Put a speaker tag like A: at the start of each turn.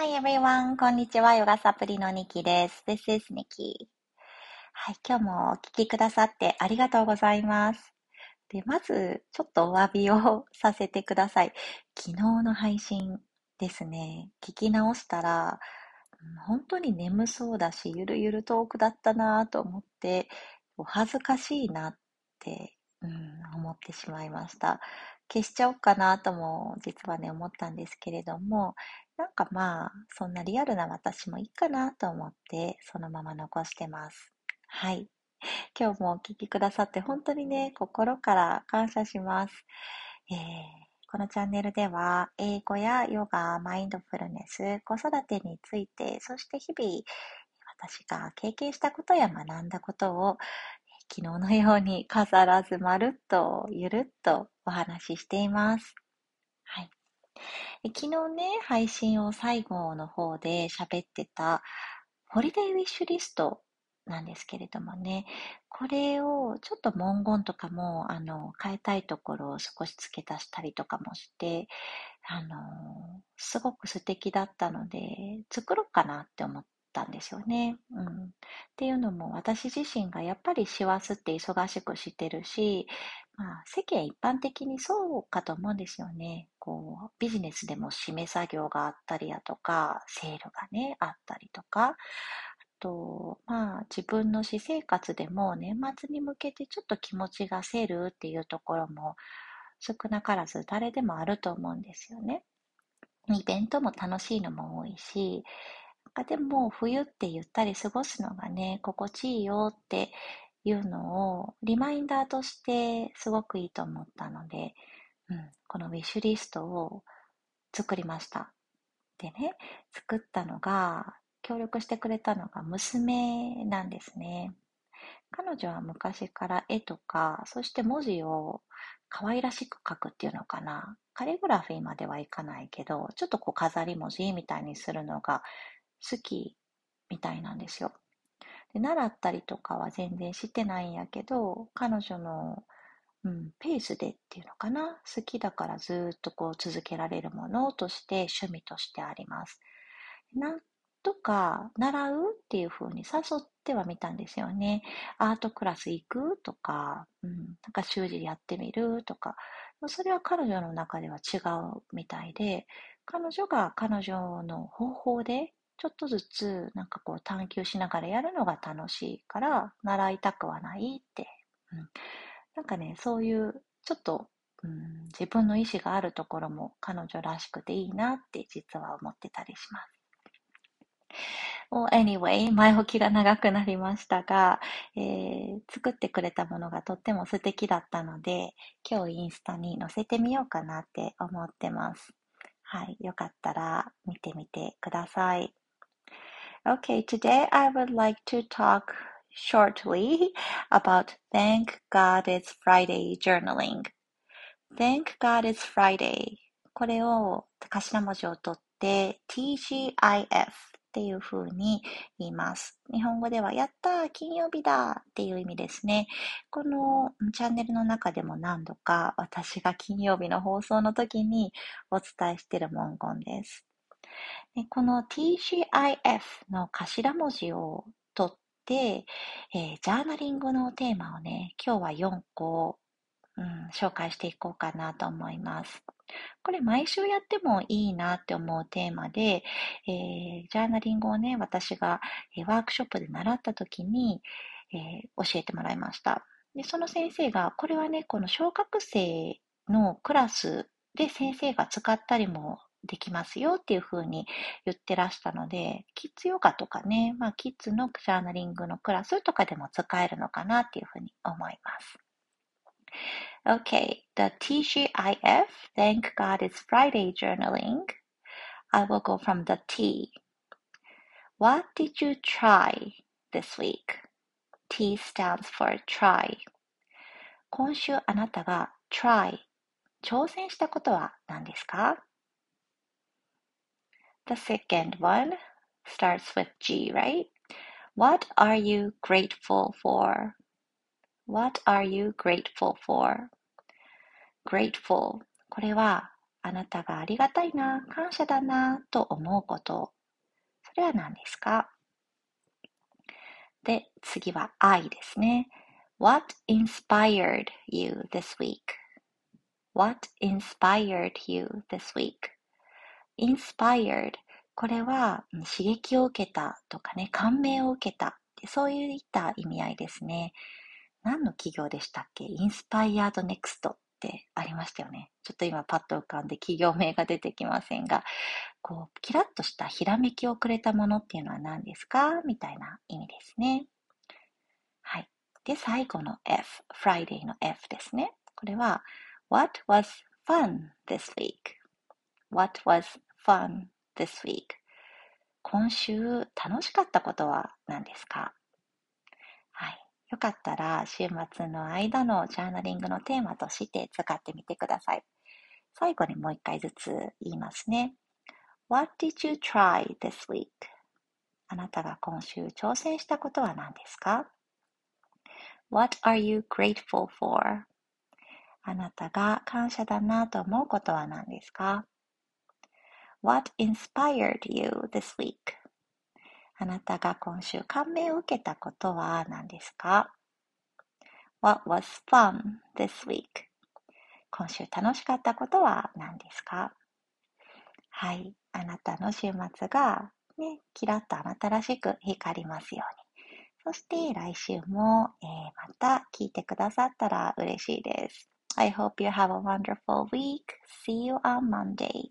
A: Hi everyone! こんにちは。ヨガサプリのニキです。This is Niki. はい、今日もお聞きくださってありがとうございます。で、まず、ちょっとお詫びをさせてください。昨日の配信ですね、聞き直したら、本当に眠そうだし、ゆるゆるトークだったなぁと思って、お恥ずかしいなって、うん、思ってしまいました。消しちゃおうかなとも実はね思ったんですけれどもなんかまあ、そんなリアルな私もいいかなと思って、そのまま残してます。はい。今日もお聞きくださって本当にね、心から感謝します。えー、このチャンネルでは、英語やヨガ、マインドフルネス、子育てについて、そして日々、私が経験したことや学んだことを、昨日のように飾らずまるっとゆるっとお話ししています。昨日ね、配信を最後の方で喋ってた、ホリデーウィッシュリストなんですけれどもね、これをちょっと文言とかも、あの、変えたいところを少し付け足したりとかもして、あの、すごく素敵だったので、作ろうかなって思ったんですよね。うん。っていうのも、私自身がやっぱり師走って忙しくしてるし、まあ、世間一般的にそうかと思うんですよね。こう、ビジネスでも締め作業があったりやとか、セールがね、あったりとか、あと、まあ、自分の私生活でも年末に向けてちょっと気持ちがせるっていうところも少なからず誰でもあると思うんですよね。イベントも楽しいのも多いし、でも冬ってゆったり過ごすのがね、心地いいよっていうのをリマインダーとしてすごくいいと思ったので、うん、このウィッシュリストを作りました。でね、作ったのが、協力してくれたのが娘なんですね。彼女は昔から絵とか、そして文字を可愛らしく書くっていうのかな。カリグラフィーまではいかないけど、ちょっとこう飾り文字みたいにするのが好きみたいなんですよ。で習ったりとかは全然してないんやけど、彼女の、うん、ペースでっていうのかな？好きだからずっとこう続けられるものとして趣味としてあります。なんとか習うっていう風に誘ってはみたんですよね。アートクラス行くとか、うん、なんか習字やってみるとか、それは彼女の中では違うみたいで、彼女が彼女の方法でちょっとずつなんかこう探求しながらやるのが楽しいから習いたくはないって、うん、なんかねそういうちょっと、うん、自分の意思があるところも彼女らしくていいなって実は思ってたりします。Well, anyway, 前置きが長くなりましたが、えー、作ってくれたものがとっても素敵だったので、今日インスタに載せてみようかなって思ってます。はい、よかったら見てみてください。Okay, today I would like to talk shortly about Thank God It's Friday journaling. Thank God It's Friday. これを頭文字を取って TGIF っていう風に言います。日本語ではやった金曜日だっていう意味ですね。このチャンネルの中でも何度か私が金曜日の放送の時にお伝えしている文言です。この TGIF の頭文字を取って、えー、ジャーナリングのテーマをね、今日は4個、うん、紹介していこうかなと思います。これ毎週やってもいいなって思うテーマで、えー、ジャーナリングをね、私が、えワークショップで習った時に、えー、教えてもらいました。で、その先生が、これはね、この小学生のクラスで先生が使ったりもできますよっていうふうに言ってらしたので、キッズヨガとかね、まあキッズのジャーナリングのクラスとかでも使えるのかなっていうふうに思います。Okay, the TGIF, thank God it's Friday journaling. I will go from the T. What did you try this week? T stands for try. 今週あなたが try 挑戦したことは何ですか The second one starts with G, right? What are you grateful for? What are you grateful for? grateful これはあなたがありがたいな、感謝だな、と思うこと。それは何ですかで、次は I ですね。What inspired you this week?What inspired you this week? Inspired これは刺激を受けたとかね、感銘を受けた。そういった意味合いですね。何の企業でしたっけ？インスパイアードネクストってありましたよね。ちょっと今パッと浮かんで企業名が出てきませんが、こう、キラッとしたひらめきをくれたものっていうのは何ですか？みたいな意味ですね。はい。で、最後の F、Friday の F ですね。これは、What was fun this week?What was fun this week? 今週楽しかったことは何ですか？はい。よかったら週末の間のジャーナリングのテーマとして使ってみてください。最後にもう一回ずつ言いますね。What did you try this week? あなたが今週挑戦したことは何ですか ?What are you grateful for? あなたが感謝だなと思うことは何ですか？What inspired you this week? あなたが今週感銘を受けたことは何ですか ?What was fun this week? 今週楽しかったことは何ですか？はい。あなたの週末がね、キラッとあなたらしく光りますように。そして来週も、えー、また聞いてくださったら嬉しいです。I hope you have a wonderful week. See you on Monday.